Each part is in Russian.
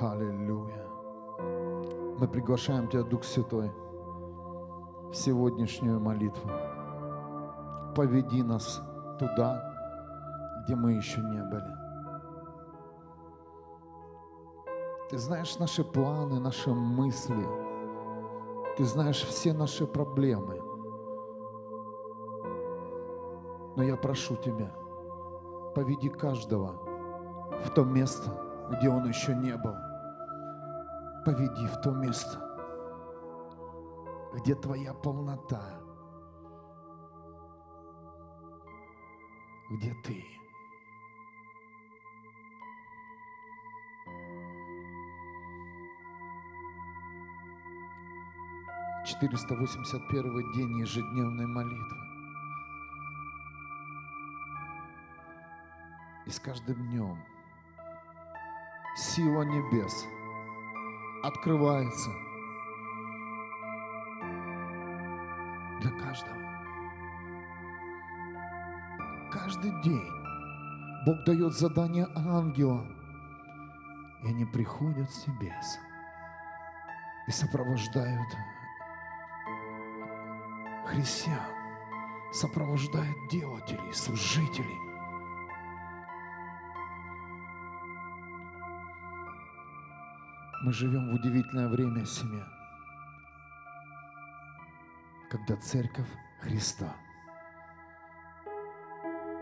Аллилуйя. Мы приглашаем Тебя, Дух Святой, в сегодняшнюю молитву. Поведи нас туда, где мы еще не были. Ты знаешь наши планы, наши мысли. Ты знаешь все наши проблемы. Но я прошу Тебя, поведи каждого в то место, где он еще не был. Поведи в то место, где Твоя полнота, где Ты. Четыреста восемьдесят первый день ежедневной молитвы. И с каждым днем сила небес открывается для каждого. Каждый день Бог дает задание ангелам, и они приходят с небес и сопровождают христиан, сопровождают делателей, служителей. Мы живем в удивительное время, семья, когда Церковь Христа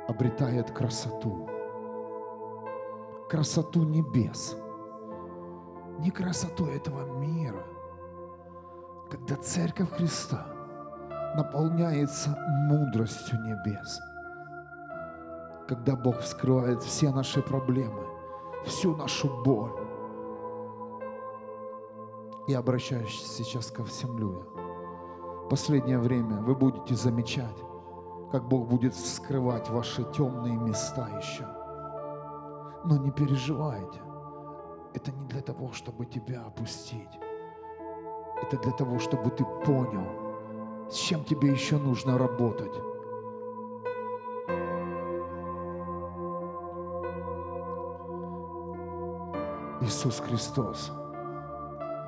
обретает красоту, красоту небес, не красоту этого мира, когда Церковь Христа наполняется мудростью небес, когда Бог вскрывает все наши проблемы, всю нашу боль, я обращаюсь сейчас ко всем людям. Последнее время вы будете замечать, как Бог будет скрывать ваши темные места еще. Но не переживайте. Это не для того, чтобы тебя опустить. Это для того, чтобы ты понял, с чем тебе еще нужно работать. Иисус Христос –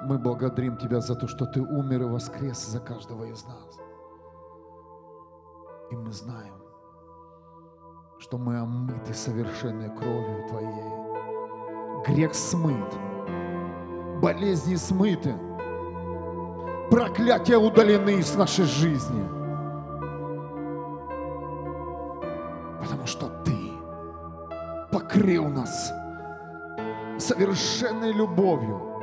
мы благодарим Тебя за то, что Ты умер и воскрес за каждого из нас. И мы знаем, что мы омыты совершенной кровью Твоей. Грех смыт, болезни смыты, проклятия удалены из нашей жизни. Потому что Ты покрыл нас совершенной любовью –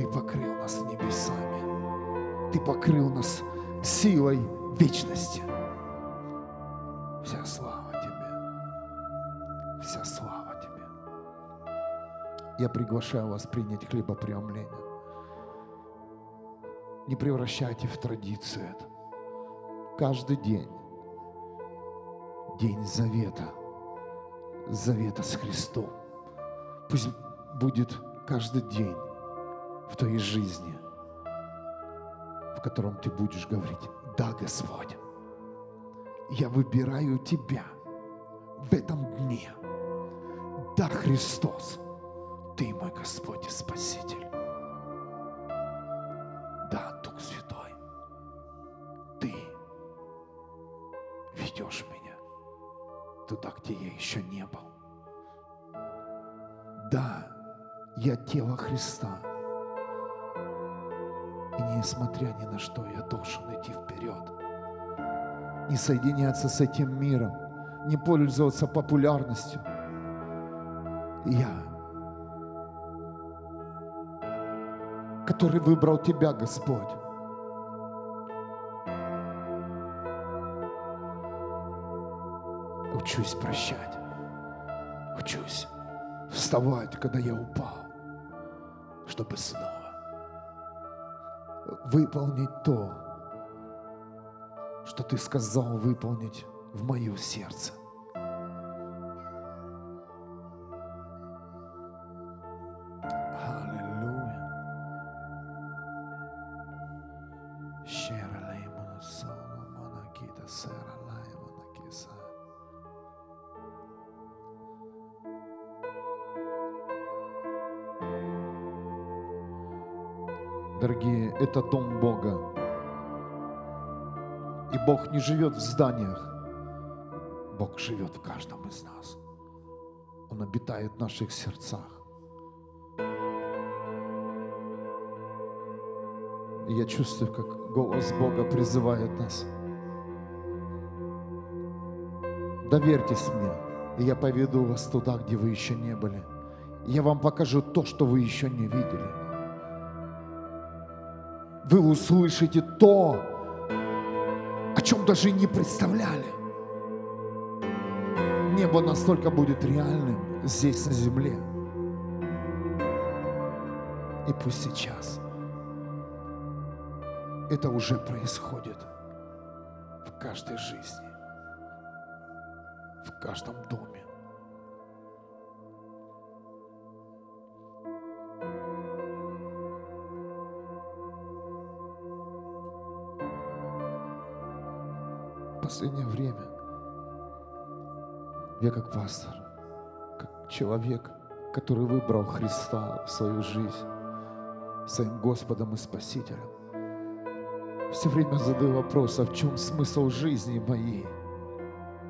ты покрыл нас небесами. Ты покрыл нас силой вечности. Вся слава Тебе. Вся слава Тебе. Я приглашаю вас принять хлебопреломление. Не превращайте в традицию это. Каждый день. День завета. Завета с Христом. Пусть будет каждый день в твоей жизни, в котором ты будешь говорить, да, Господь, я выбираю Тебя в этом дне. Да, Христос, Ты мой Господь и Спаситель. Да, Дух Святой, Ты ведешь меня туда, где я еще не был. Да, я тело Христа – несмотря ни на что, я должен идти вперед. Не соединяться с этим миром, не пользоваться популярностью. Я, который выбрал Тебя, Господь. Учусь прощать. Учусь вставать, когда я упал, чтобы снова выполнить то, что Ты сказал выполнить в мое сердце. Дорогие, это дом Бога. И Бог не живет в зданиях. Бог живет в каждом из нас. Он обитает в наших сердцах. И я чувствую, как голос Бога призывает нас. Доверьтесь мне, и я поведу вас туда, где вы еще не были. И я вам покажу то, что вы еще не видели. Вы услышите то, о чем даже не представляли. Небо настолько будет реальным здесь, на земле. И пусть сейчас это уже происходит в каждой жизни, в каждом доме. Последнее время я как пастор, как человек, который выбрал Христа в свою жизнь, своим Господом и Спасителем, все время задаю вопрос, а в чем смысл жизни моей?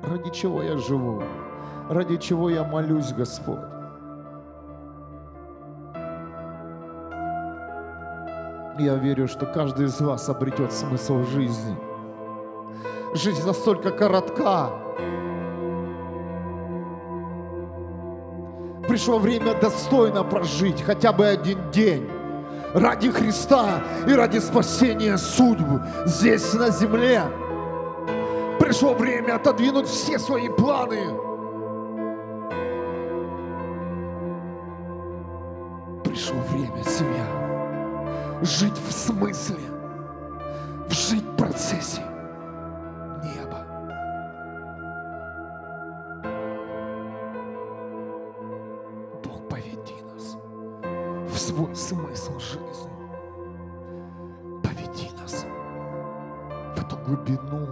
Ради чего я живу? Ради чего я молюсь, Господь? Я верю, что каждый из вас обретет смысл жизни. Жизнь настолько коротка. Пришло время достойно прожить хотя бы один день ради Христа и ради спасения судьбы здесь на земле. Пришло время отодвинуть все свои планы. Пришло время, семья, жить в смысле, жить в процессе смысл жизни. Поведи нас в эту глубину.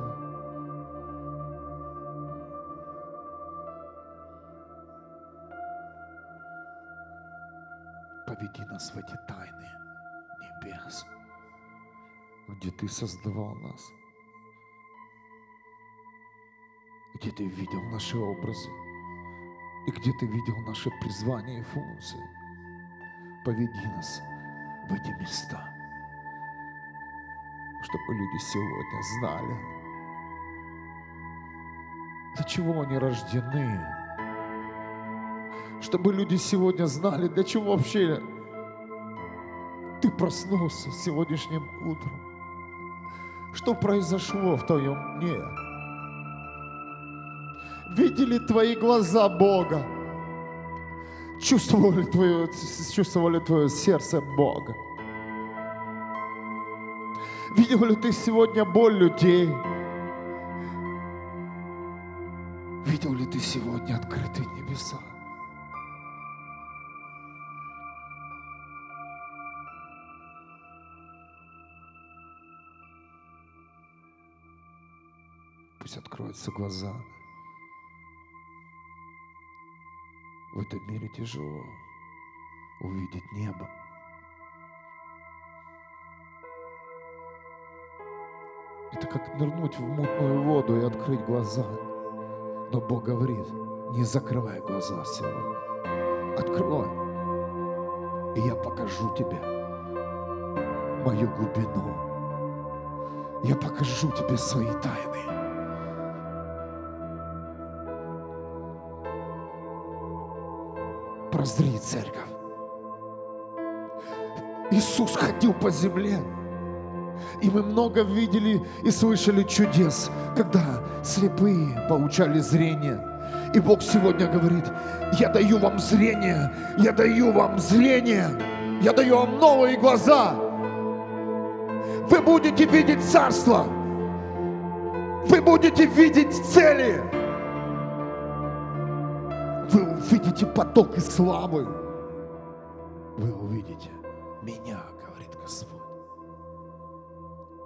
Поведи нас в эти тайны небес, где Ты создавал нас, где Ты видел наши образы и где Ты видел наше призвание и функции. Поведи нас в эти места, чтобы люди сегодня знали, для чего они рождены, чтобы люди сегодня знали, для чего вообще ты проснулся сегодняшним утром. Что произошло в твоем дне? Видели твои глаза Бога? Чувствовали твое, чувствовали твое сердце Бога? Видел ли ты сегодня боль людей? Видел ли ты сегодня открытые небеса? Пусть откроются глаза. В этом мире тяжело увидеть небо. Это как нырнуть в мутную воду и открыть глаза. Но Бог говорит, не закрывай глаза сегодня. Открой. И я покажу тебе мою глубину. Я покажу тебе свои тайны. Прозри, церковь. Иисус ходил по земле. И мы много видели и слышали чудес, когда слепые получали зрение. И Бог сегодня говорит, я даю вам зрение, я даю вам зрение, я даю вам новые глаза. Вы будете видеть царство, вы будете видеть цели, увидите поток и славы, вы увидите меня, говорит Господь.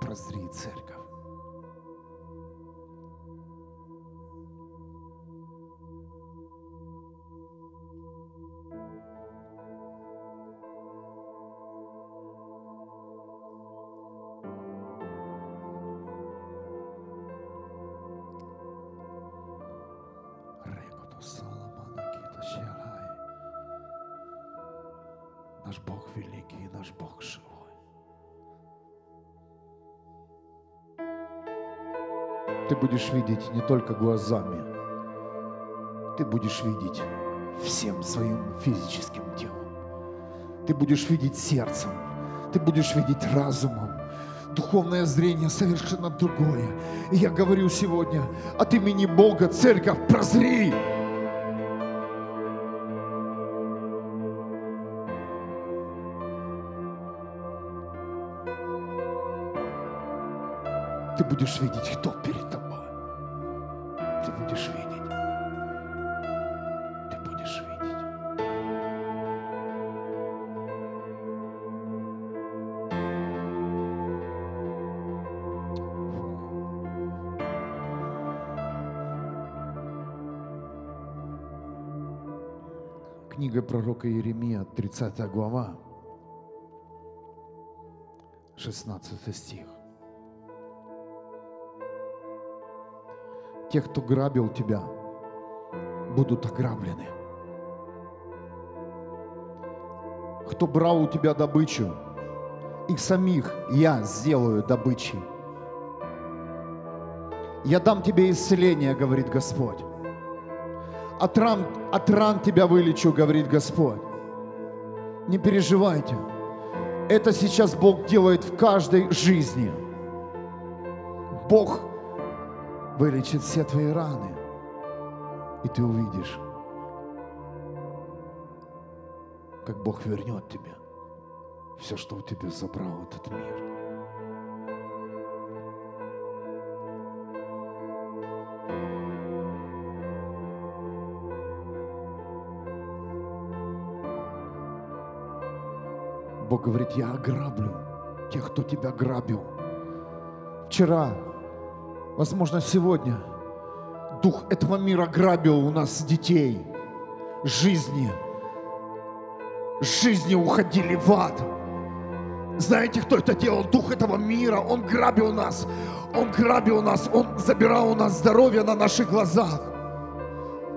Прозри, церковь. Будешь видеть не только глазами, ты будешь видеть всем своим физическим телом. Ты будешь видеть сердцем, ты будешь видеть разумом. Духовное зрение совершенно другое. И я говорю сегодня от имени Бога, церковь, прозри! Ты будешь видеть, кто перед тобой. Будешь видеть. Ты будешь видеть. Книга пророка Иеремия, 30 глава, 16 стих. Те, кто грабил тебя, будут ограблены. Кто брал у тебя добычу, их самих я сделаю добычей. Я дам тебе исцеление, говорит Господь. От ран, от ран тебя вылечу, говорит Господь. Не переживайте. Это сейчас Бог делает в каждой жизни. Бог вылечит все твои раны. И ты увидишь, как Бог вернет тебе все, что у тебя забрал этот мир. Бог говорит, я ограблю тех, кто тебя грабил. Вчера Возможно, сегодня дух этого мира грабил у нас детей, жизни. Жизни уходили в ад. Знаете, кто это делал? Дух этого мира. Он грабил нас. Он грабил нас. Он забирал у нас здоровье на наших глазах.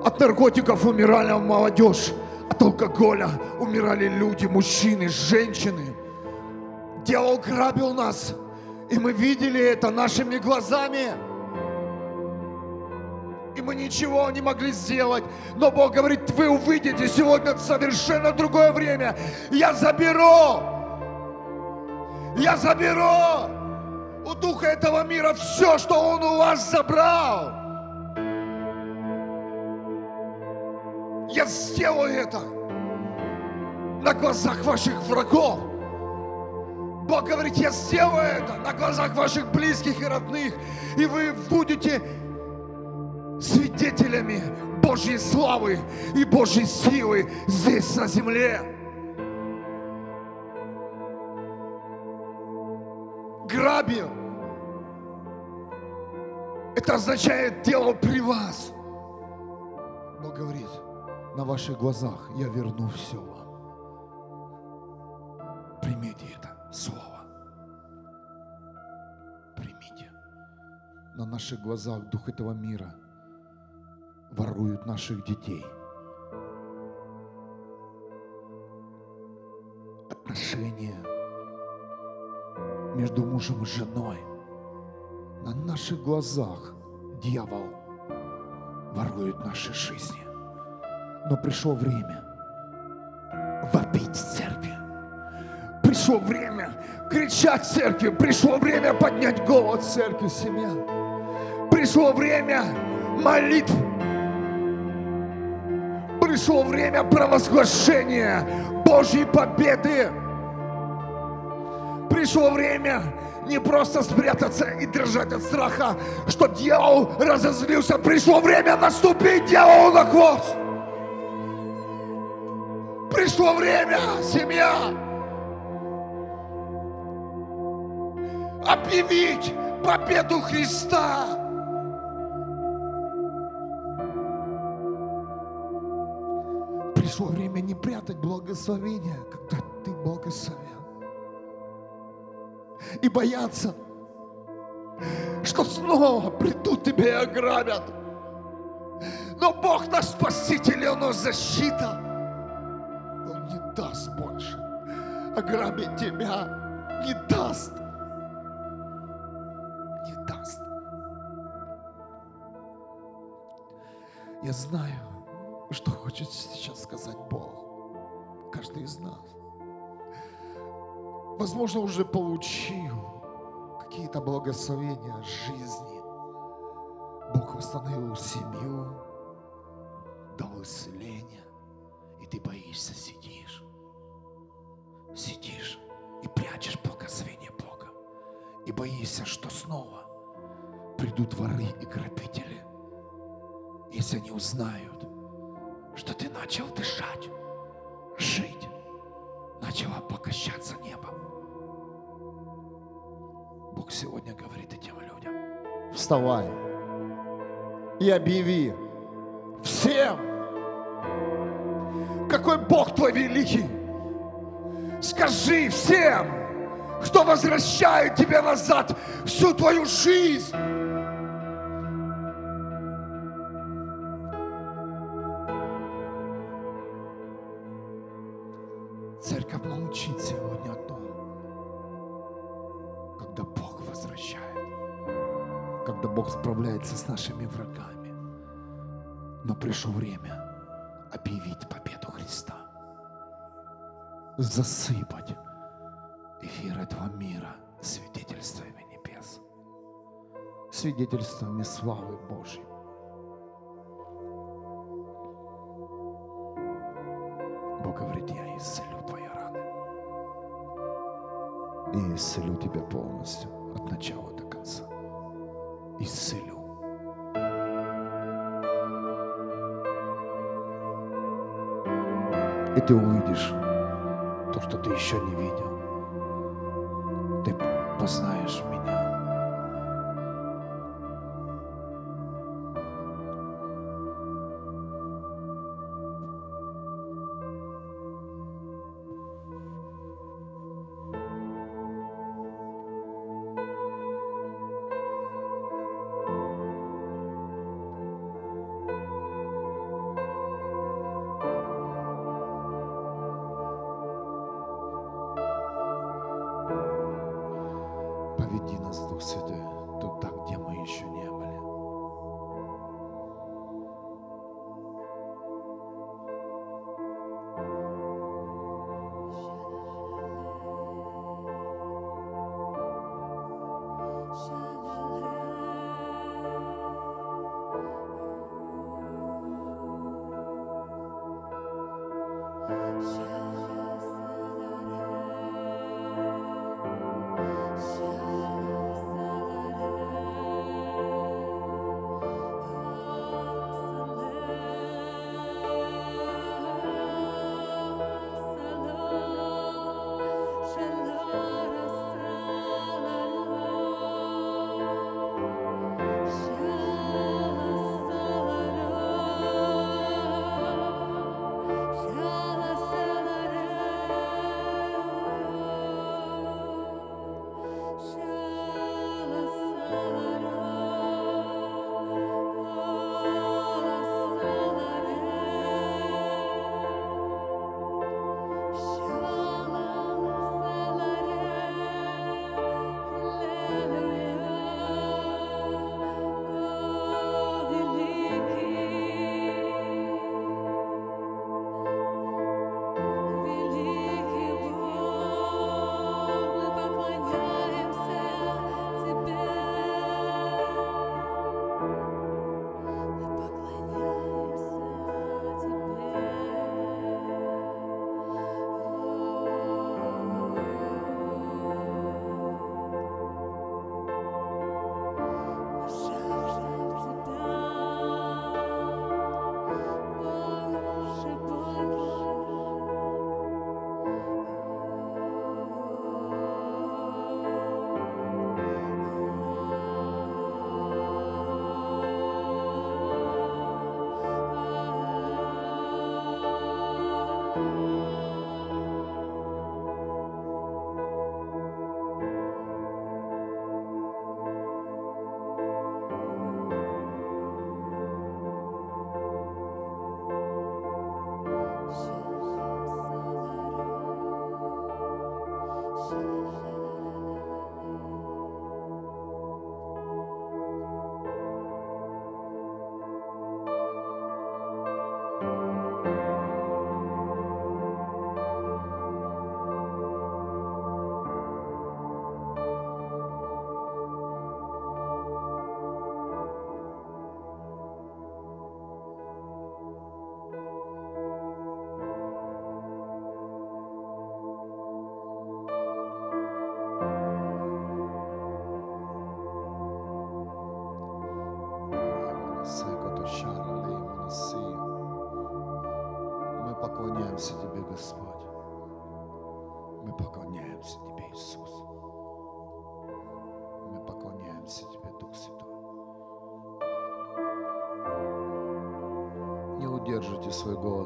От наркотиков умирали молодежь. От алкоголя умирали люди, мужчины, женщины. Дьявол грабил нас. И мы видели это нашими глазами. И мы ничего не могли сделать. Но Бог говорит, вы увидите сегодня совершенно другое время. Я заберу. Я заберу у духа этого мира все, что он у вас забрал. Я сделаю это на глазах ваших врагов. Бог говорит, я сделаю это на глазах ваших близких и родных, и вы будете свидетелями Божьей славы и Божьей силы здесь на земле. Грабил. Это означает дело при вас. Бог говорит, на ваших глазах я верну все вам. Примите это слово. Примите. На наших глазах дух этого мира воруют наших детей. Отношения между мужем и женой. На наших глазах дьявол ворует наши жизни. Но пришло время вопить церкви пришло время кричать церкви, пришло время поднять голос церкви, семья. Пришло время молитв. Пришло время провозглашения Божьей победы. Пришло время не просто спрятаться и дрожать от страха, что дьявол разозлился. Пришло время наступить дьяволу на хвост. Пришло время, семья, объявить победу Христа. Пришло время не прятать благословения, когда ты благословен. И бояться, что снова придут тебя и ограбят. Но Бог наш Спаситель, Он наш защита. Он не даст больше ограбить тебя. Не даст. Не даст. Я знаю, что хочет сейчас сказать Бог. Каждый из нас. Возможно, уже получил какие-то благословения жизни. Бог восстановил семью, дал исцеление, и ты боишься, сидишь. Сидишь и прячешь благословение Бога. И боишься, что снова придут воры и грабители. Если они узнают, что ты начал дышать, жить, начало покощаться небо. Бог сегодня говорит этим людям. Вставай и объяви всем, какой Бог твой великий. Скажи всем, кто возвращает тебе назад всю твою жизнь. Церковь молчит сегодня о том, когда Бог возвращает, когда Бог справляется с нашими врагами. Но пришло время объявить победу Христа, засыпать эфир этого мира свидетельствами небес, свидетельствами славы Божьей. Бог говорит, я исцелю И исцелю тебя полностью от начала до конца. Исцелю. И ты увидишь то, что ты еще не видел. Ты познаешь меня.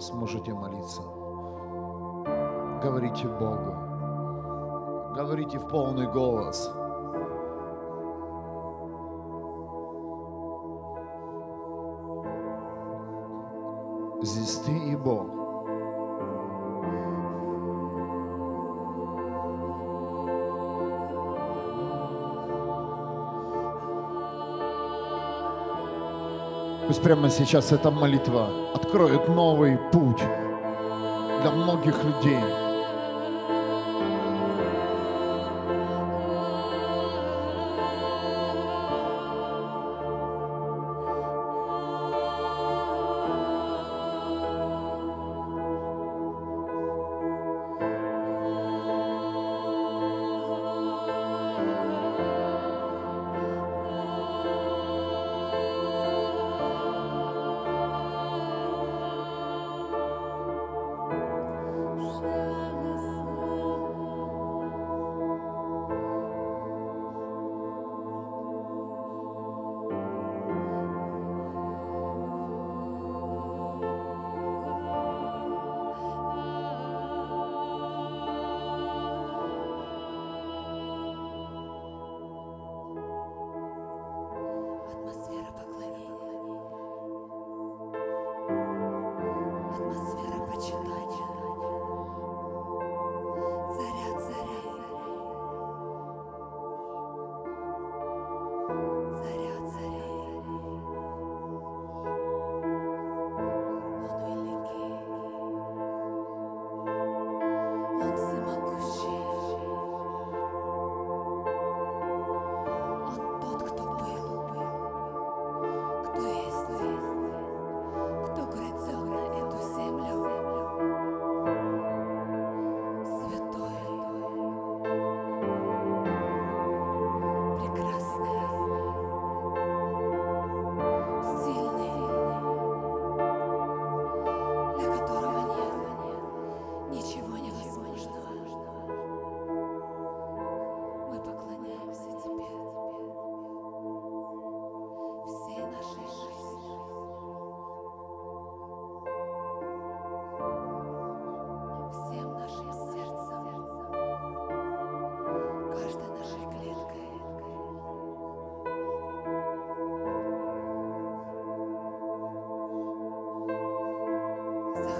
Сможете молиться. Говорите Богу. Говорите в полный голос. Пусть прямо сейчас эта молитва откроет новый путь для многих людей.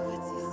what is you.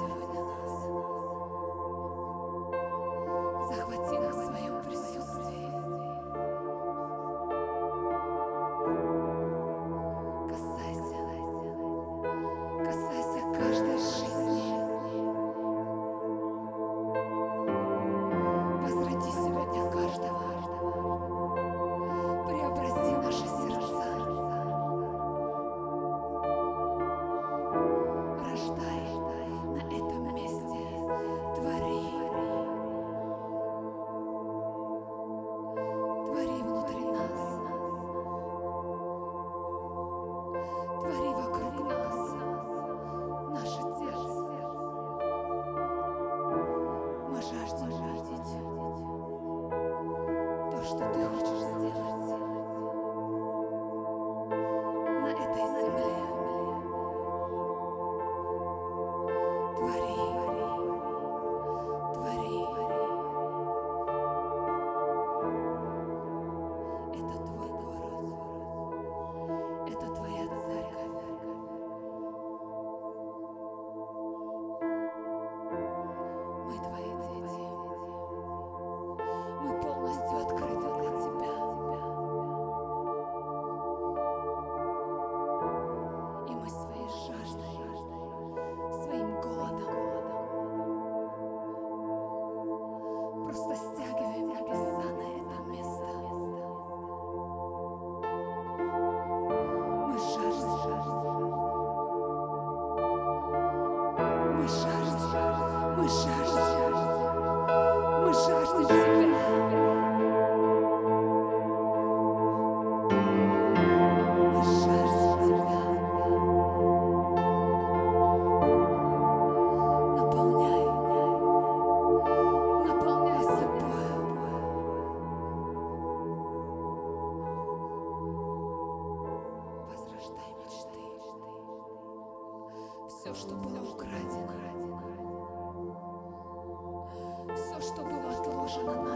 Было отложено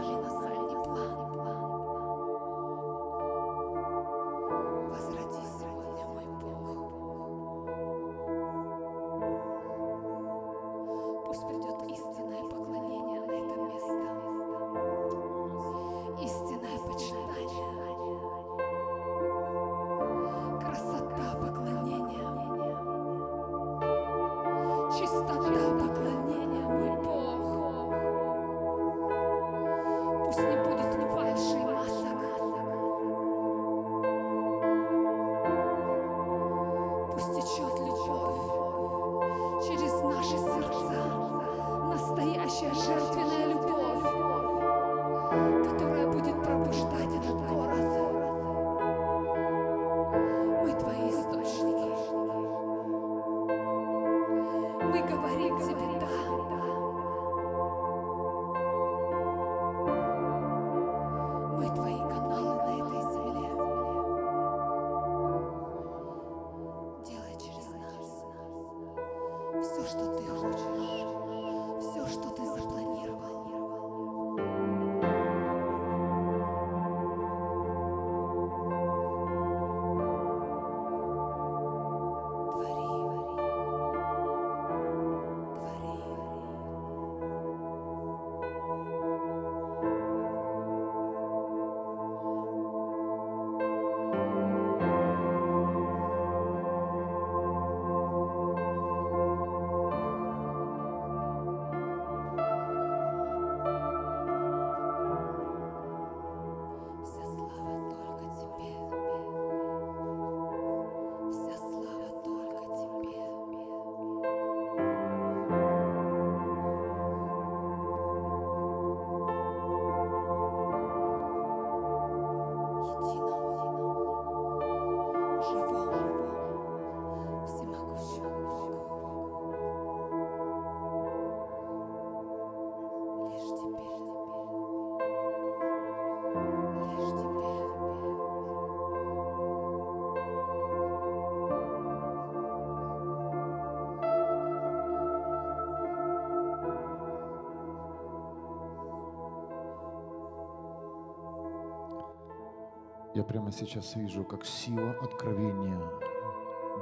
Я прямо сейчас вижу, как сила откровения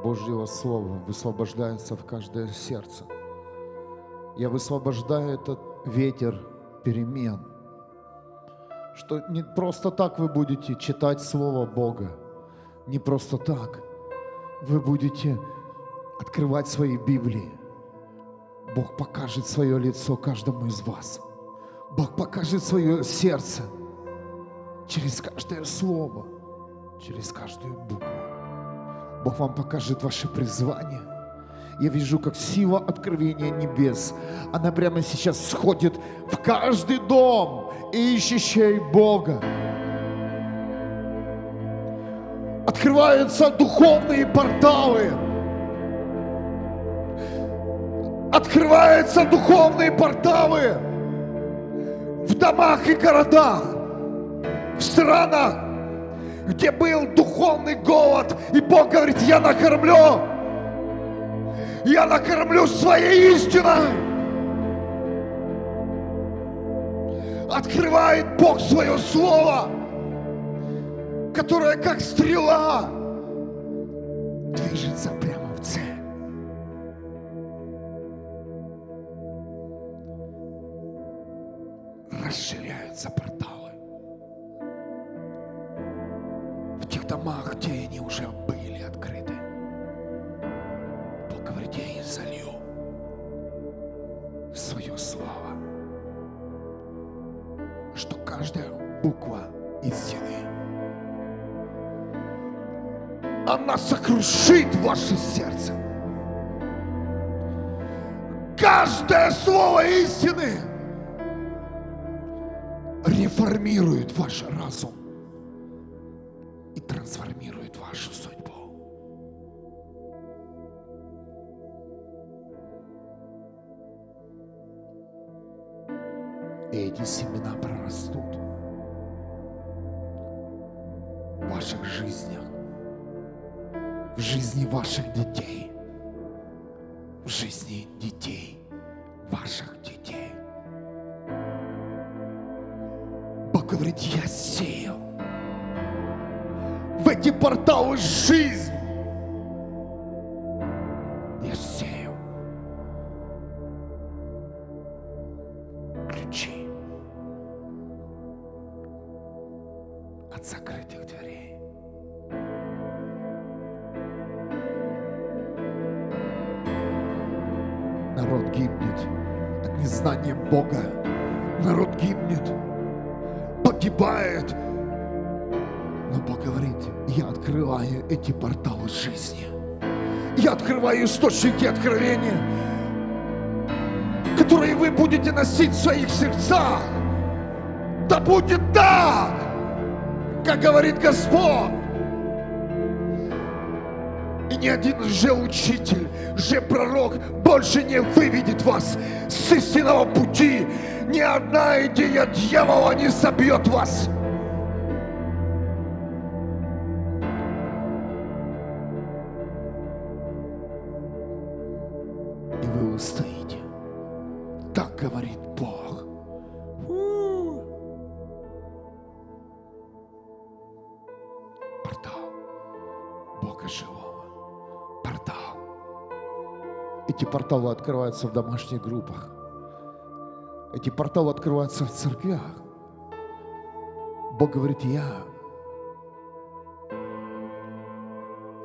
Божьего Слова высвобождается в каждое сердце. Я высвобождаю этот ветер перемен, что не просто так вы будете читать Слово Бога, не просто так. Вы будете открывать свои Библии. Бог покажет свое лицо каждому из вас. Бог покажет свое сердце через каждое слово, через каждую букву. Бог вам покажет ваше призвание. Я вижу, как сила откровения небес, она прямо сейчас сходит в каждый дом, ищущий Бога. Открываются духовные порталы. Открываются духовные порталы в домах и городах в странах, где был духовный голод, и Бог говорит, я накормлю, я накормлю своей истиной. Открывает Бог свое слово, которое как стрела движется прямо в цель. Расширяются сокрушит ваше сердце. Каждое слово истины реформирует ваш разум и трансформирует вашу судьбу. Эти семена прорастут в ваших жизнях, в жизни ваших детей, в жизни детей, ваших детей. Бог говорит, я сею в эти порталы жизнь. Источники откровения, которые вы будете носить в своих сердцах. Да будет так, как говорит Господь. И ни один лжеучитель, лжепророк больше не выведет вас с истинного пути. Ни одна идея дьявола не собьет вас. Порталы открываются в домашних группах. Эти порталы открываются в церквях. Бог говорит, я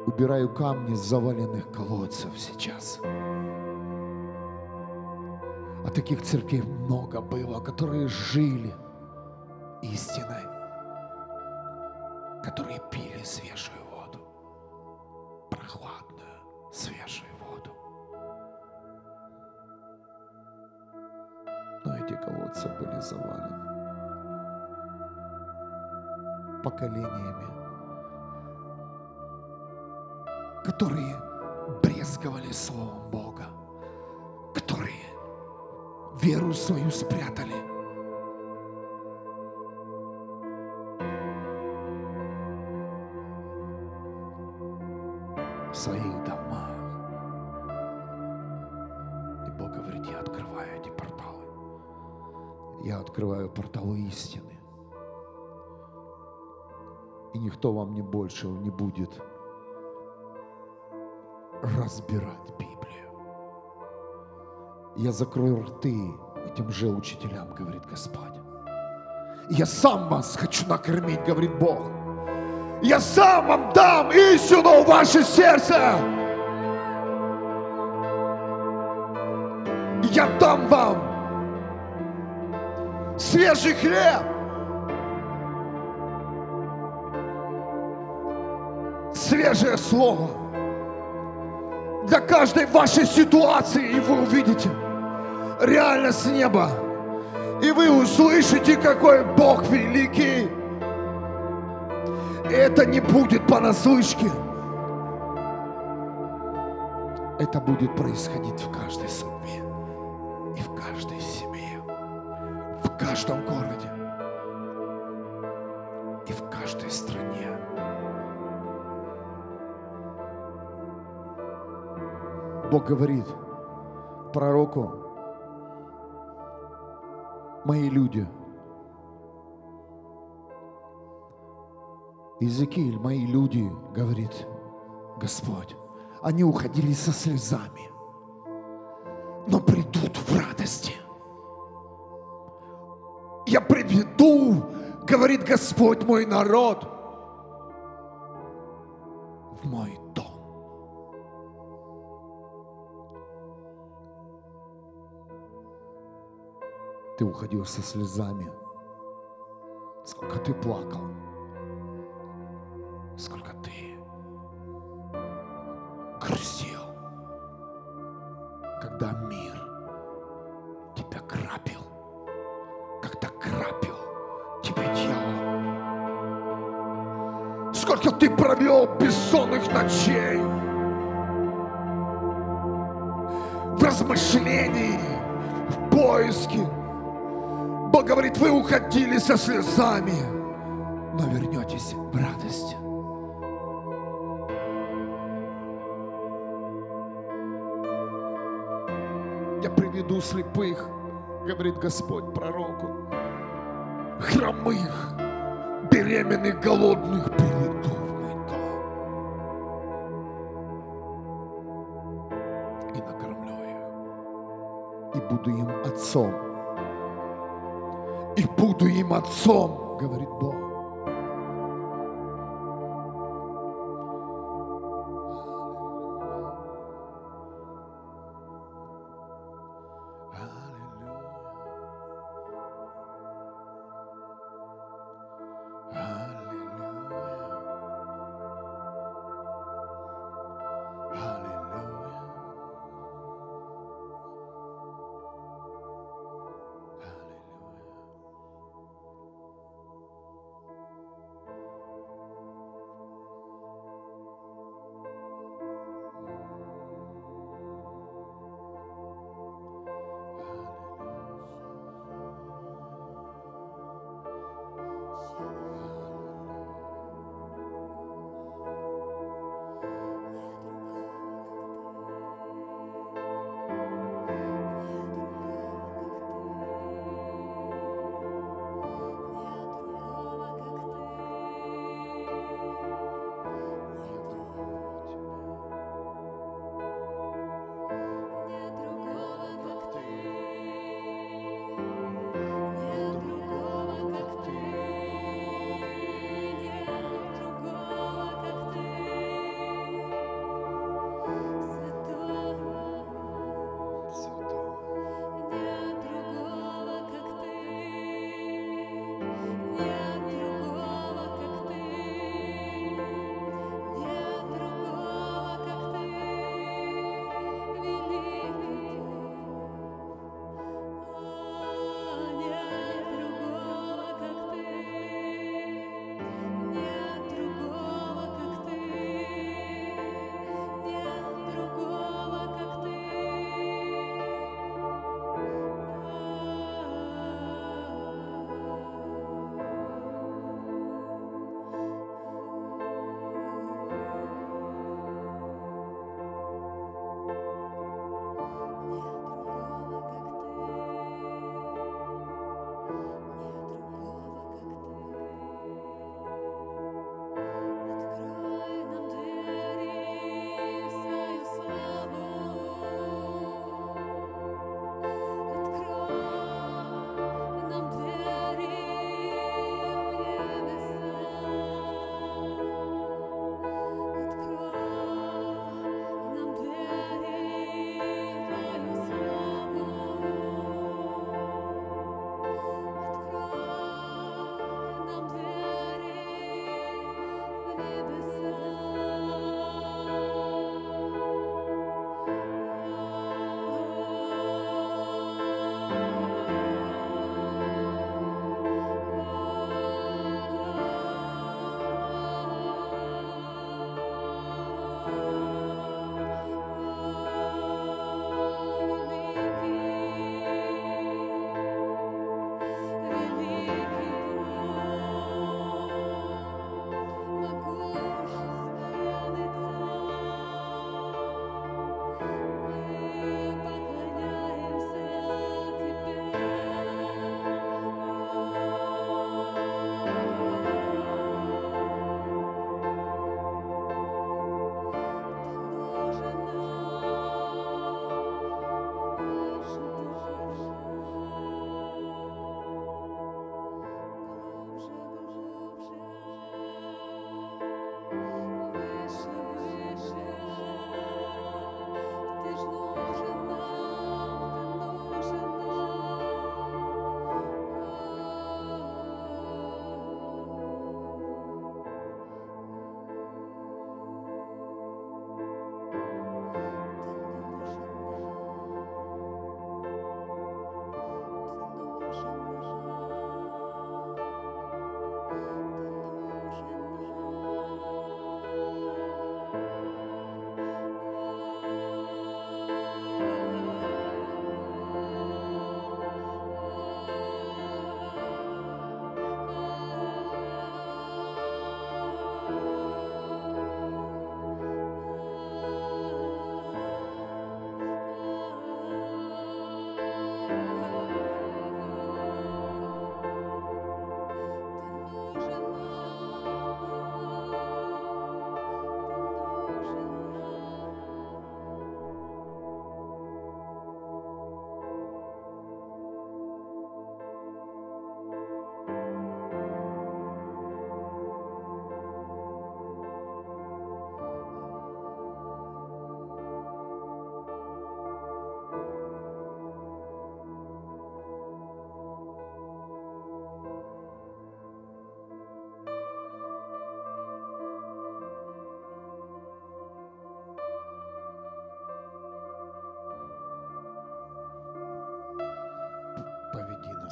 убираю камни с заваленных колодцев сейчас. А таких церквей много было, которые жили истиной, которые пили свежую воду, прохладную, свежую эти колодцы были завалены поколениями, которые брезговали Словом Бога, которые веру свою спрятали. Никто вам не больше не будет разбирать Библию. Я закрою рты этим же учителям, говорит Господь. Я сам вас хочу накормить, говорит Бог. Я сам вам дам истину в ваше сердце. Я дам вам свежий хлеб. Свежее слово для каждой вашей ситуации, и вы увидите реальность неба. И вы услышите, какой Бог великий. И это не будет понаслышке. Это будет происходить в каждой судьбе и в каждой семье, в каждом городе Бог говорит пророку, мои люди, Иезекииль, мои люди, говорит Господь, они уходили со слезами, но придут в радости. Я приведу, говорит Господь, мой народ, в мой Ты уходил со слезами. Сколько ты плакал. Сколько ты грустил. Когда мир тебя крапил. Когда крапил тебя дьявол. Сколько ты провел бессонных ночей. В размышлении, в поиске. Бог говорит, вы уходили со слезами, но вернетесь в радость. приведу слепых, говорит Господь пророку, хромых, беременных, голодных приведу и накормлю их, и буду им отцом, и буду им отцом, говорит Бог.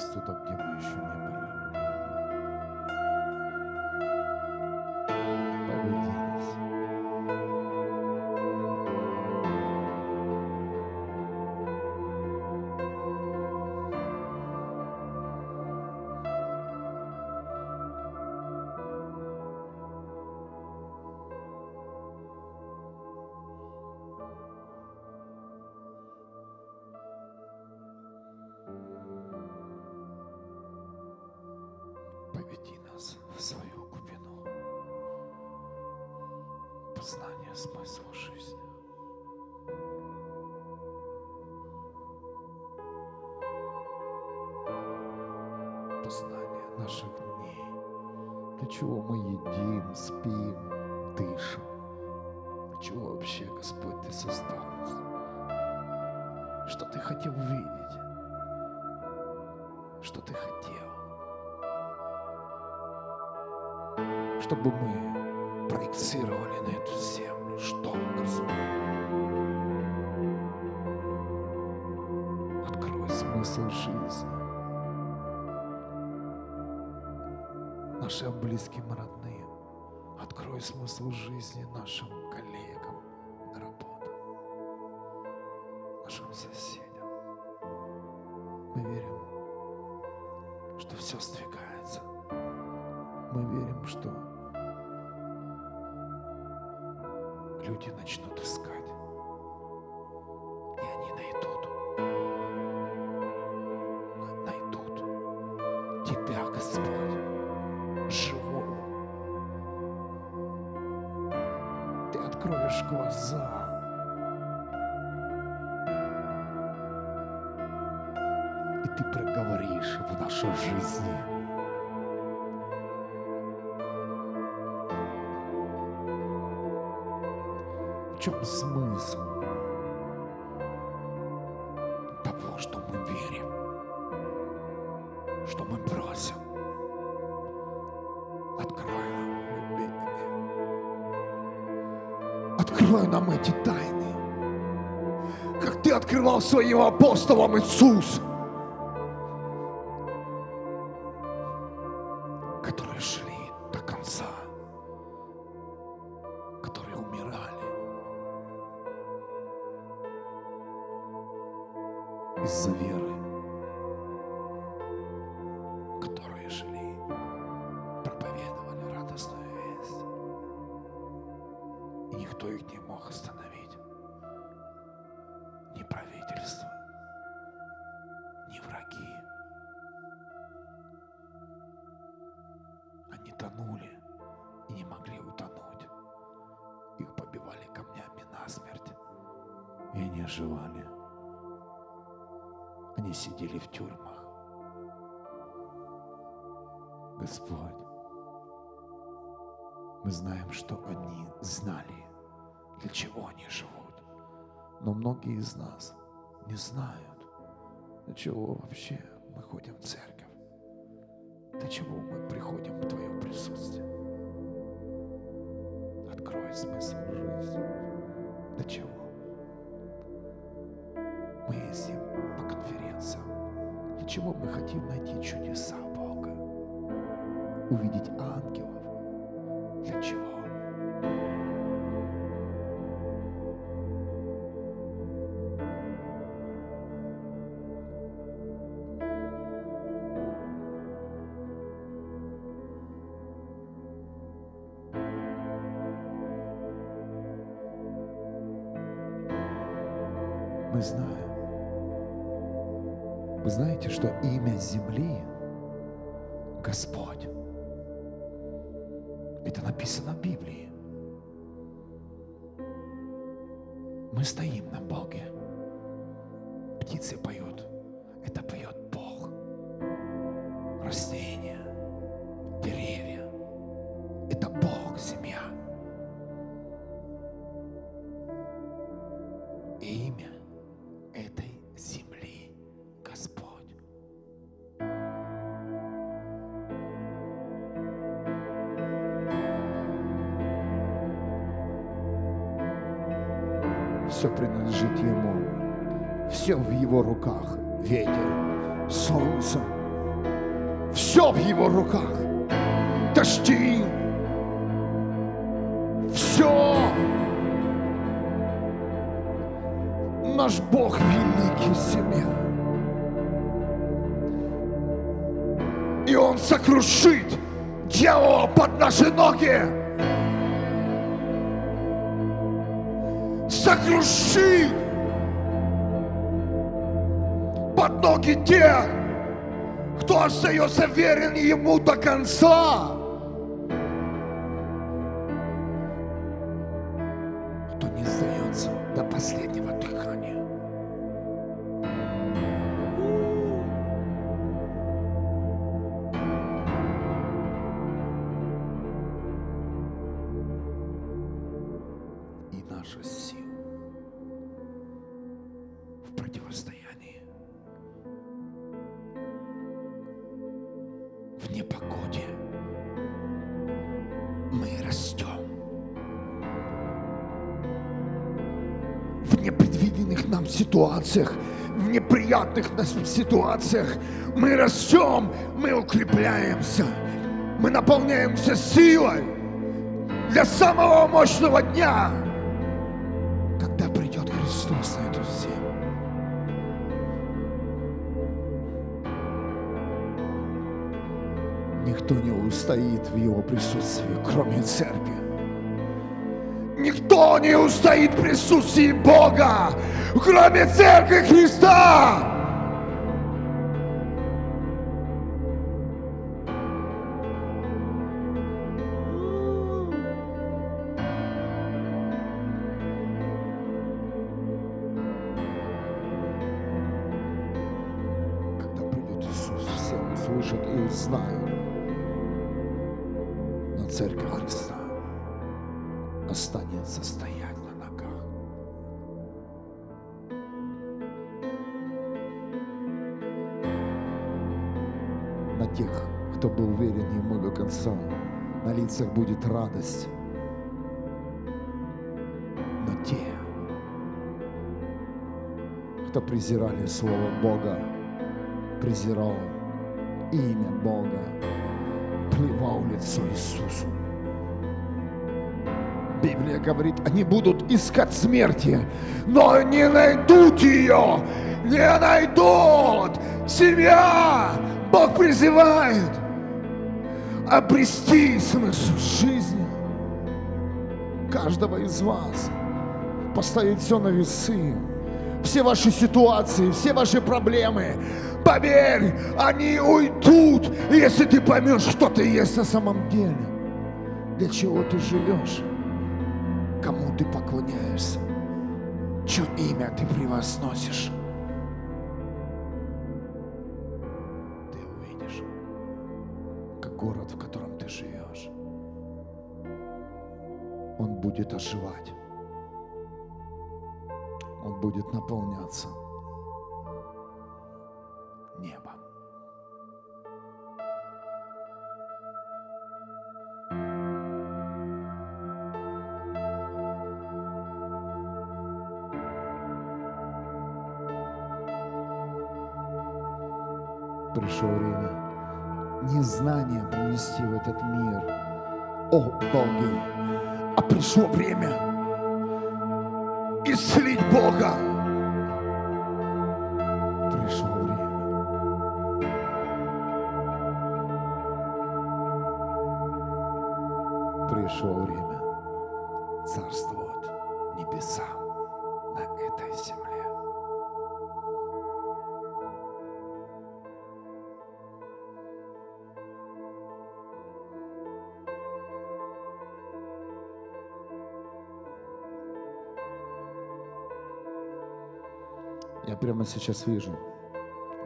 Нас туда, где мы еще Познание смысла жизни. Познание наших дней. Для чего мы едим, спим, дышим? Для чего вообще, Господь, Ты создал нас? Что Ты хотел видеть? Что Ты хотел? чтобы мы проецировали на эту землю, что, Господь? Открой смысл жизни нашим близким родным. Открой смысл жизни нашим коллегам своим апостолам Иисус, для чего вообще мы ходим в церковь. Для чего мы приходим в Твое присутствие. Открой смысл жизни. Для чего? Мы ездим по конференциям. Для чего мы хотим найти чудеса Бога? Увидеть ангелов. Ему до конца. Кто не сдается до последнего дыхания. И наша сила непогоде мы растем. В непредвиденных нам ситуациях, в неприятных нас ситуациях мы растем, мы укрепляемся, мы наполняемся силой для самого мощного дня, устоит в Его присутствии, кроме церкви. Никто не устоит в присутствии Бога, кроме церкви Христа. Презирали Слово Бога, презирал имя Бога, плевал лицо Иисусу. Библия говорит, они будут искать смерти, но не найдут ее, не найдут. Семья, Бог призывает обрести смысл жизни каждого из вас, поставить все на весы, все ваши ситуации, все ваши проблемы. Поверь, они уйдут, если ты поймешь, что ты есть на самом деле. Для чего ты живешь? Кому ты поклоняешься? Чье имя ты превозносишь? Ты увидишь, как город, в котором ты живешь, он будет оживать. Он будет наполняться небом. Пришло время незнание принести в этот мир. О Боге, а пришло время исцелить Бога. Сейчас вижу,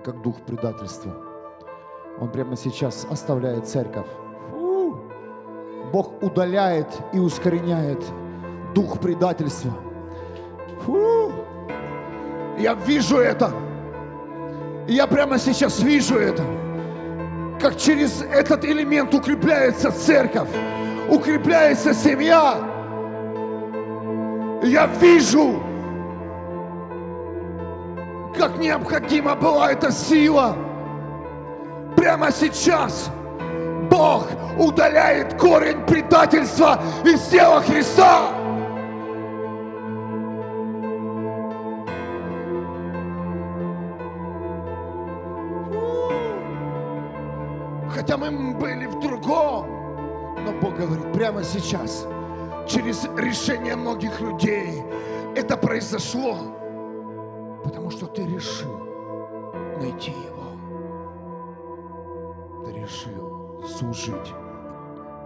как дух предательства. Он прямо сейчас оставляет церковь. Бог удаляет и ускореняет дух предательства. Фу! Я вижу это. Я прямо сейчас вижу это. Как через этот элемент укрепляется церковь, укрепляется семья. Я вижу, как необходима была эта сила. Прямо сейчас Бог удаляет корень предательства из тела Христа. Хотя мы были в другом, но Бог говорит прямо сейчас, через решение многих людей, это произошло, служить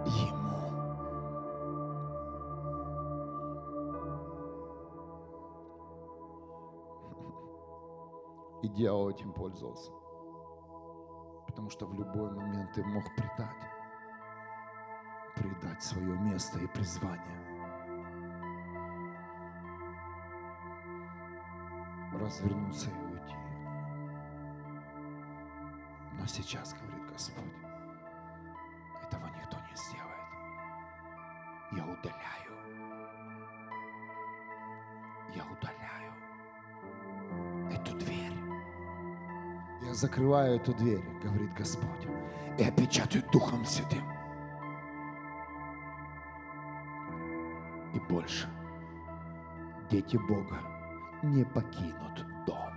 Ему. И дьявол этим пользовался. Потому что в любой момент ты мог предать. Предать свое место и призвание. Развернуться и уйти. Но сейчас, говорит Господь, удаляю. Я удаляю эту дверь. Я закрываю эту дверь, говорит Господь, и опечатаю Духом Святым. И больше дети Бога не покинут дом.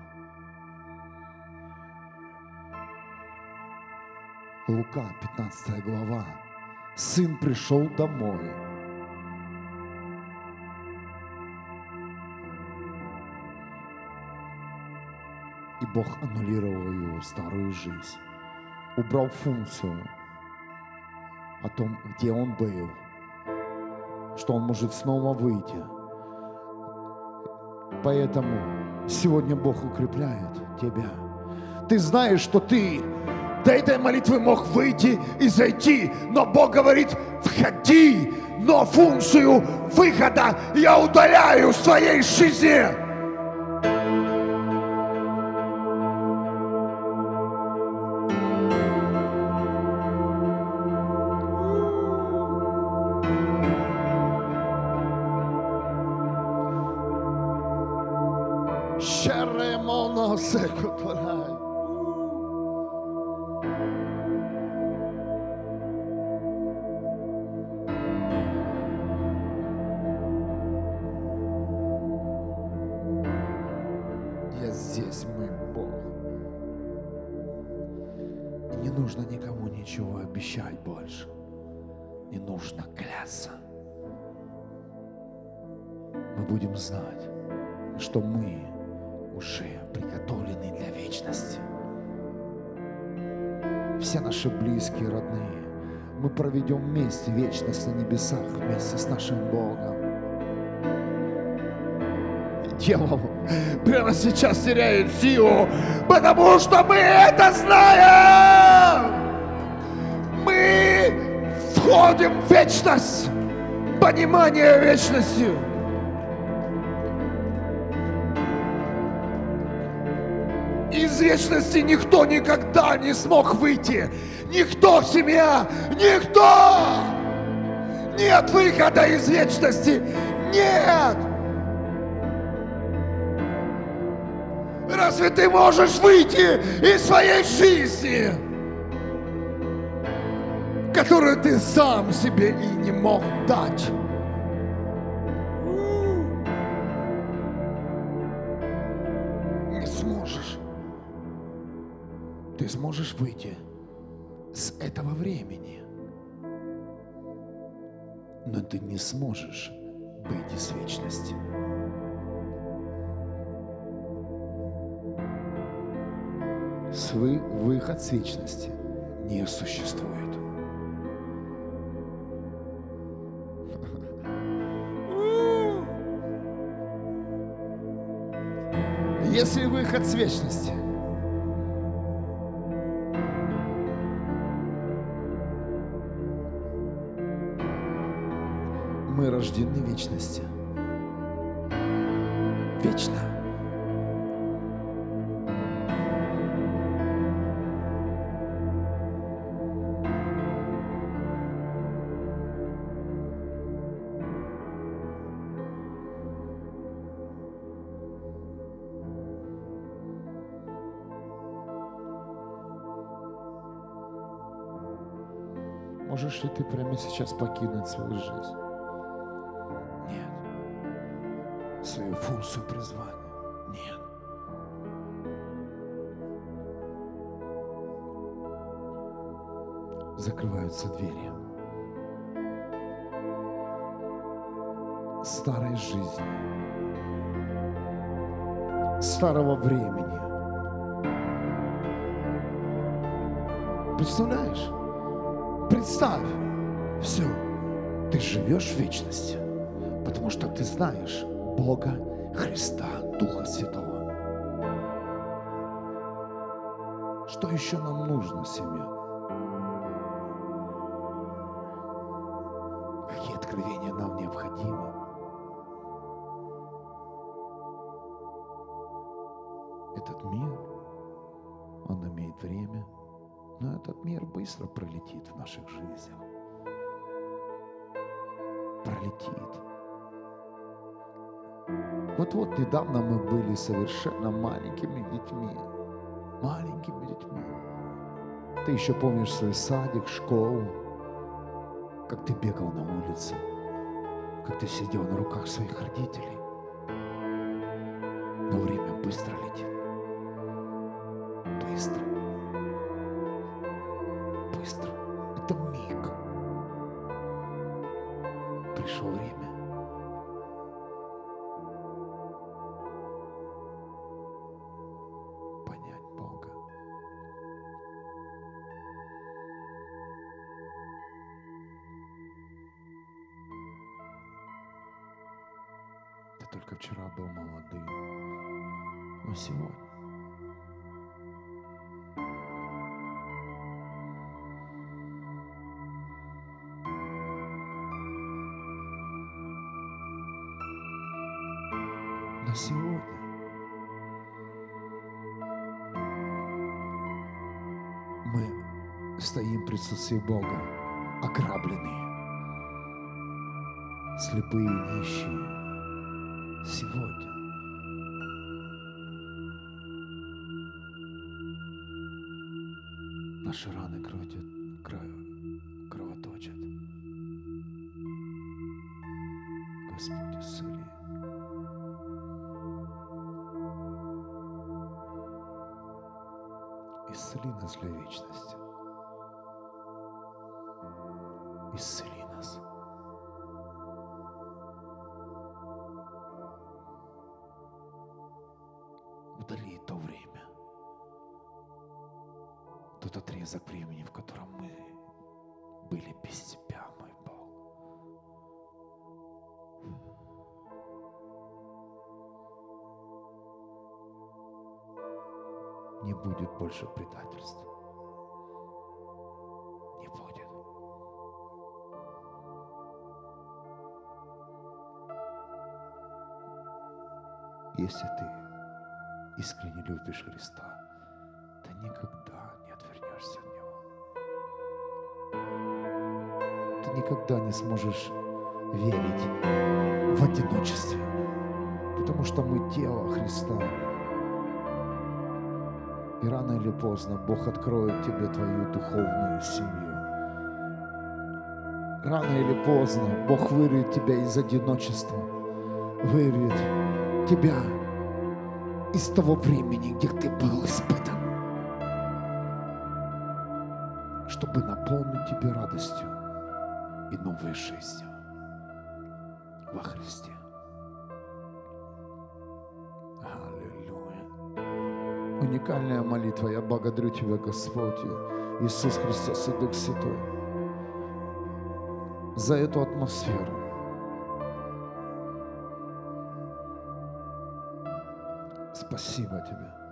Лука, 15 глава. Сын пришел домой. И Бог аннулировал его старую жизнь. Убрал функцию о том, где он был, что он может снова выйти. Поэтому сегодня Бог укрепляет тебя. Ты знаешь, что ты до этой молитвы мог выйти и зайти, но Бог говорит, входи, но функцию выхода я удаляю в своей жизни. Вместе вечность на небесах вместе с нашим Богом. Дьявол прямо сейчас теряет силу, потому что мы это знаем. Мы входим в вечность, понимание вечности. Из вечности никто никогда не смог выйти. Никто, семья, никто! Нет выхода из вечности! Нет! Разве ты можешь выйти из своей жизни, которую ты сам себе и не мог дать? Ты сможешь выйти с этого времени. Но ты не сможешь быть из вечности. Свы выход с вечности не существует. Если выход с вечности мы рождены вечности. Вечно. Можешь ли ты прямо сейчас покинуть свою жизнь? Функцию призвания? Нет. Закрываются двери. Старой жизни. Старого времени. Представляешь? Представь, все, ты живешь в вечности, потому что ты знаешь Бога, Христа, Духа Святого. Что еще нам нужно, семья? Какие откровения нам необходимы? Этот мир, он имеет время, но этот мир быстро пролетит в наших жизнях. Пролетит. Вот-вот недавно мы были совершенно маленькими детьми. Маленькими детьми. Ты еще помнишь свой садик, школу, как ты бегал на улице, как ты сидел на руках своих родителей. Удали то время, тот отрезок времени, в котором мы были без Тебя, мой Бог. Не будет больше предательства. Не будет. Если ты искренне любишь Христа, ты никогда не отвернешься от Него. Ты никогда не сможешь верить в одиночестве, потому что мы тело Христа. И рано или поздно Бог откроет тебе твою духовную семью. Рано или поздно Бог вырвет тебя из одиночества, вырвет тебя из того времени, где ты был испытан, чтобы наполнить тебя радостью и новой жизнью во Христе. Аллилуйя. Уникальная молитва. Я благодарю Тебя, Господь, Иисус Христос и Дух Святой, за эту атмосферу. Спасибо Тебе,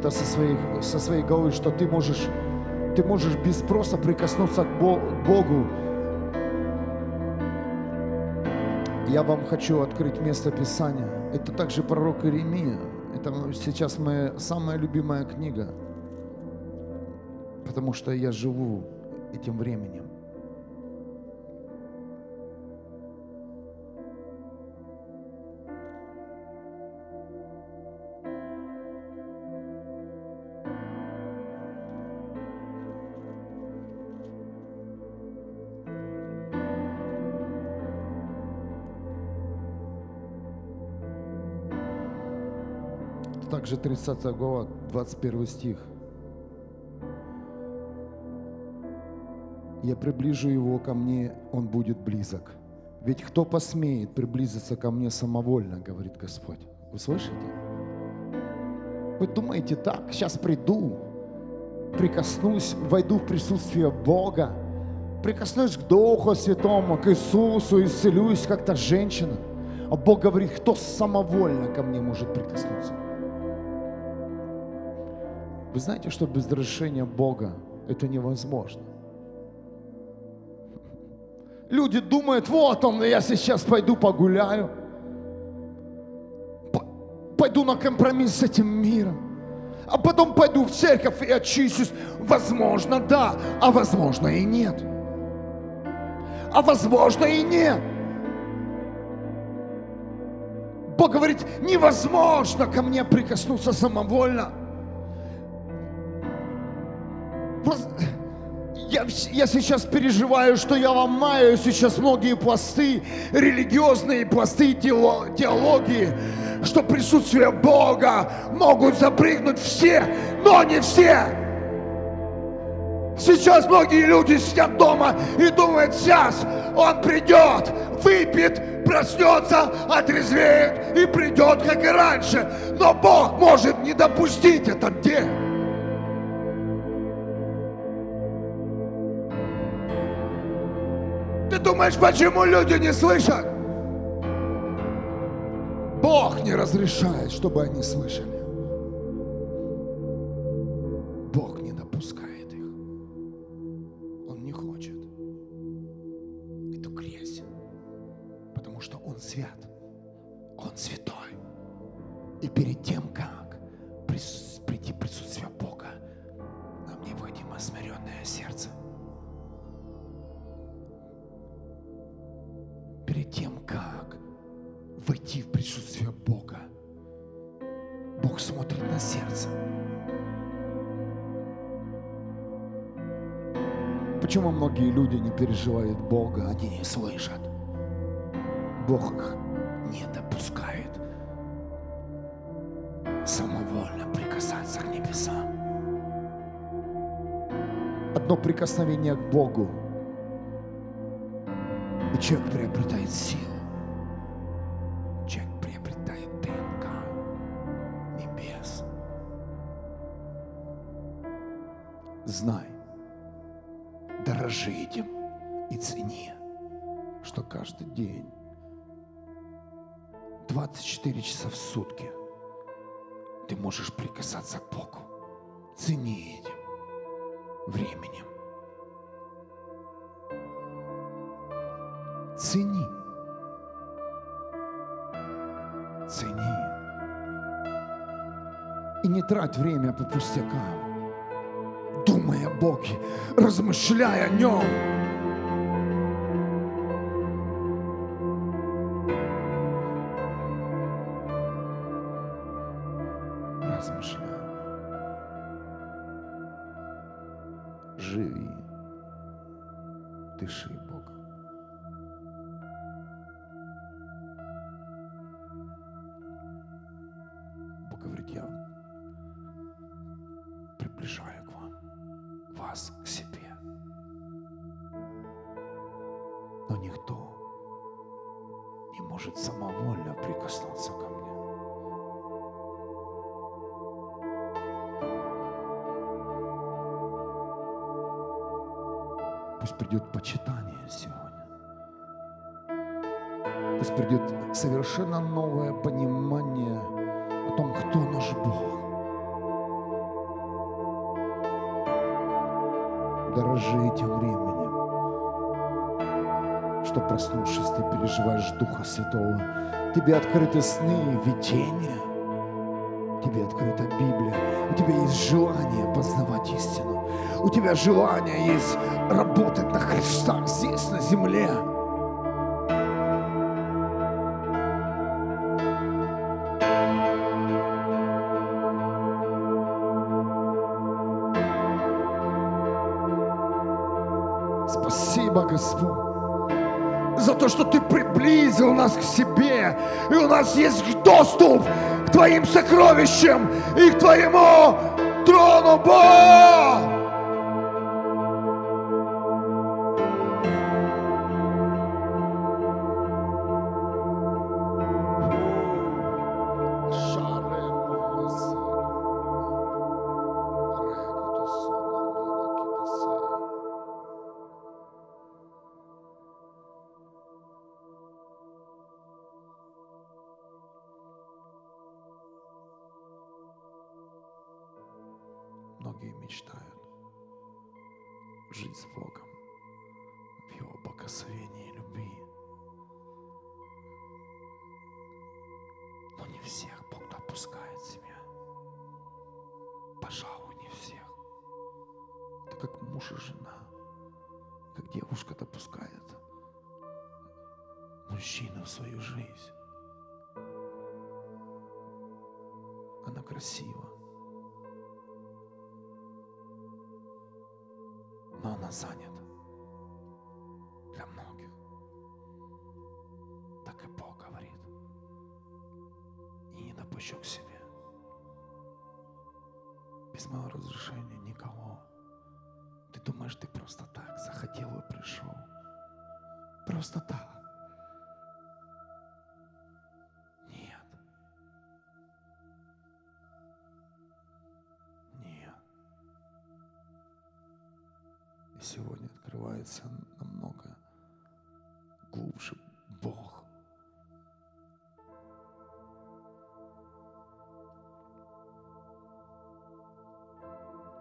это со, своих, со своей головы, что ты можешь, ты можешь без спроса прикоснуться к Богу. Я вам хочу открыть место Писания. Это также пророк Иеремия. Это сейчас моя самая любимая книга. Потому что я живу этим временем. Также 30 глава, 21 стих. Я приближу его ко мне, он будет близок. Ведь кто посмеет приблизиться ко мне самовольно, говорит Господь. Вы слышите? Вы думаете так, сейчас приду, прикоснусь, войду в присутствие Бога, прикоснусь к Духу Святому, к Иисусу, исцелюсь, как то женщина. А Бог говорит, кто самовольно ко мне может прикоснуться? Вы знаете, что без разрешения Бога это невозможно. Люди думают, вот он, я сейчас пойду погуляю, пойду на компромисс с этим миром, а потом пойду в церковь и очищусь. Возможно, да, а возможно и нет. А возможно и нет. Бог говорит, невозможно ко мне прикоснуться самовольно. Я, я сейчас переживаю, что я ломаю сейчас многие пласты, религиозные пласты тео- теологии, что присутствие Бога могут запрыгнуть все, но не все. Сейчас многие люди сидят дома и думают, сейчас он придет, выпьет, проснется, отрезвеет и придет, как и раньше. Но Бог может не допустить этот день. Думаешь, почему люди не слышат? Бог не разрешает, чтобы они слышали. Бог не допускает их. Он не хочет эту грязь, потому что Он свят, Он святой. И перед тем, как прийти присутствие Бога, нам необходимо смиренное сердце. Войти в присутствие Бога, Бог смотрит на сердце. Почему многие люди не переживают Бога, они не слышат? Бог их не допускает самовольно прикасаться к небесам. Одно прикосновение к Богу и человек приобретает силу. Знай, дорожи этим и цени, что каждый день 24 часа в сутки ты можешь прикасаться к Богу. Цени этим временем. Цени. Цени. И не трать время по пустякам. Думай о Боге, размышляй о Нем. Дорожи этим временем, что проснувшись, ты переживаешь Духа Святого. Тебе открыты сны, видения. Тебе открыта Библия. У тебя есть желание познавать истину. У тебя желание есть работать на Христах здесь, на земле. Что Ты приблизил нас к себе, и у нас есть доступ к Твоим сокровищам и к Твоему трону, Бог!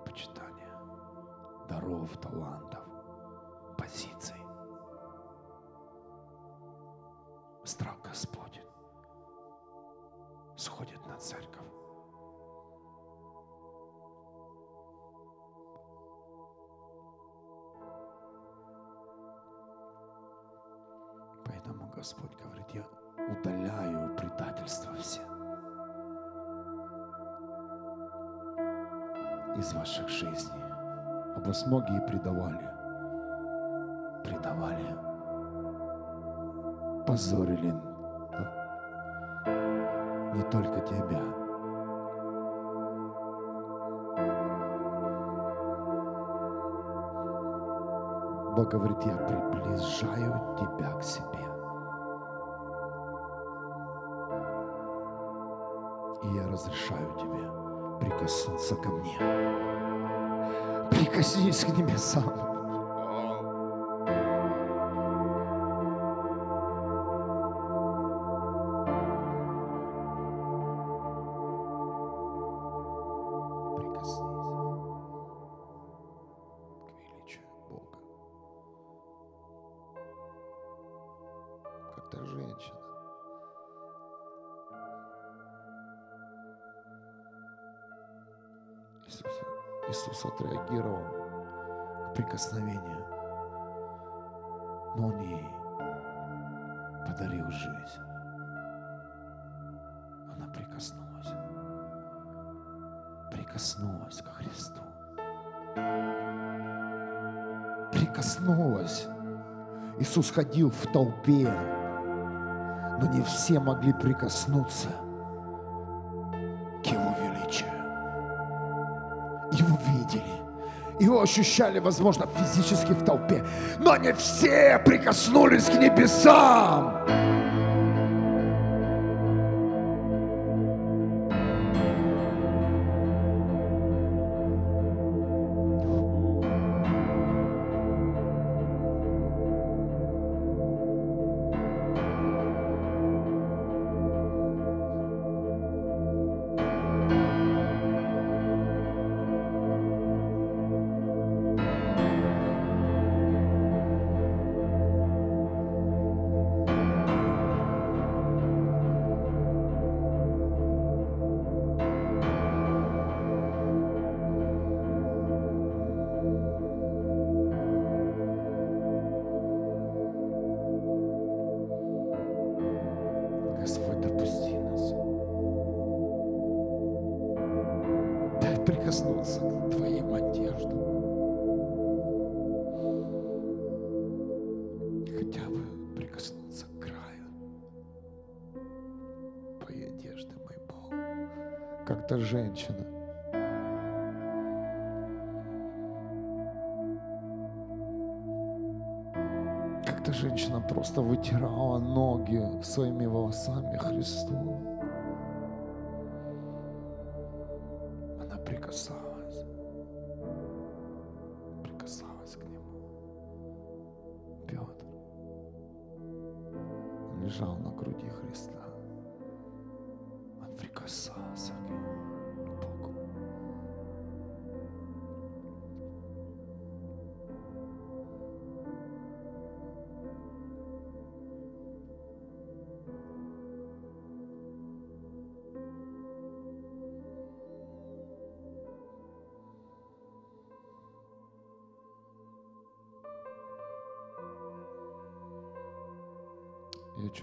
Почитание даров, талантов, позиций. Страх Господень сходит на церковь. Из ваших жизней. А вас многие предавали, предавали, позорили не только тебя. Бог говорит, я приближаю тебя к себе. И я разрешаю тебе прикоснуться ко мне. Прикоснись к небесам. Ходил в толпе, но не все могли прикоснуться к Его величию. Его видели, его ощущали, возможно, физически в толпе, но не все прикоснулись к небесам. Женщина. Как та женщина просто вытирала ноги своими волосами Христу.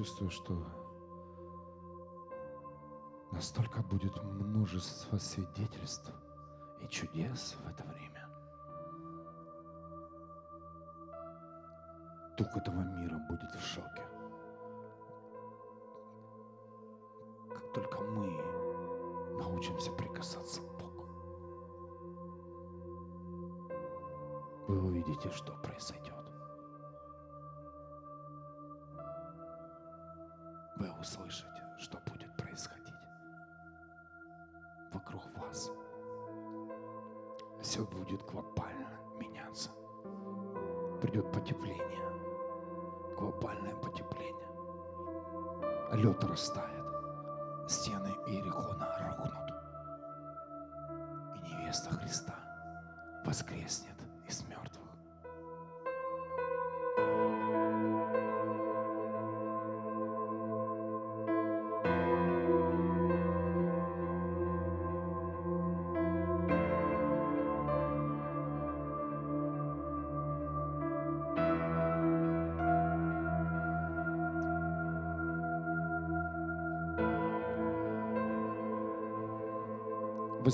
Чувствую, что настолько будет множество свидетельств и чудес в это время. Дух этого мира будет в шоке. Как только мы научимся прикасаться к Богу, вы увидите, что произойдет. Вокруг вас. Все будет глобально меняться. Придет потепление, глобальное потепление. Лед растает, стены Иерихона рухнут. И невеста Христа воскреснет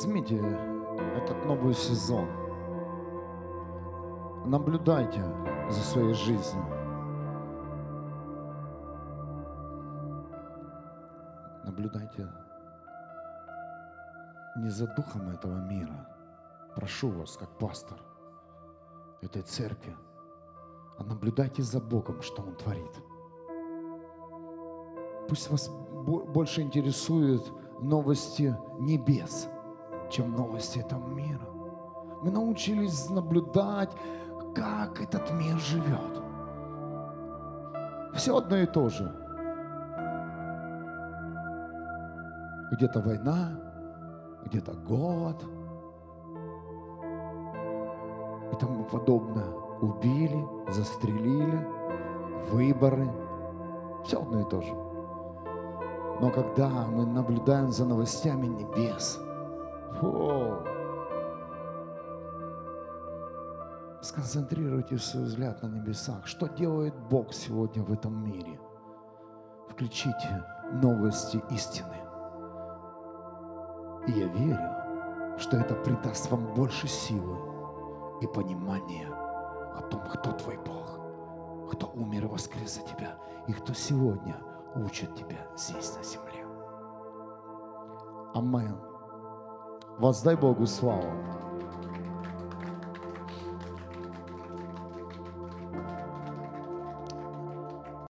Возьмите этот новый сезон. Наблюдайте за своей жизнью. Наблюдайте не за духом этого мира. Прошу вас, как пастор этой церкви, а наблюдайте за Богом, что Он творит. Пусть вас бо- больше интересуют новости небес, чем новости этого мира. Мы научились наблюдать, как этот мир живет. Все одно и то же. Где-то война, где-то голод и тому подобное. Убили, застрелили, выборы. Все одно и то же. Но когда мы наблюдаем за новостями небес, фу, сконцентрируйте свой взгляд на небесах. Что делает Бог сегодня в этом мире? Включите новости истины. И я верю, что это придаст вам больше силы и понимания о том, кто твой Бог, кто умер и воскрес за тебя, и кто сегодня учит тебя здесь на земле. Амен. Воздай Богу славу.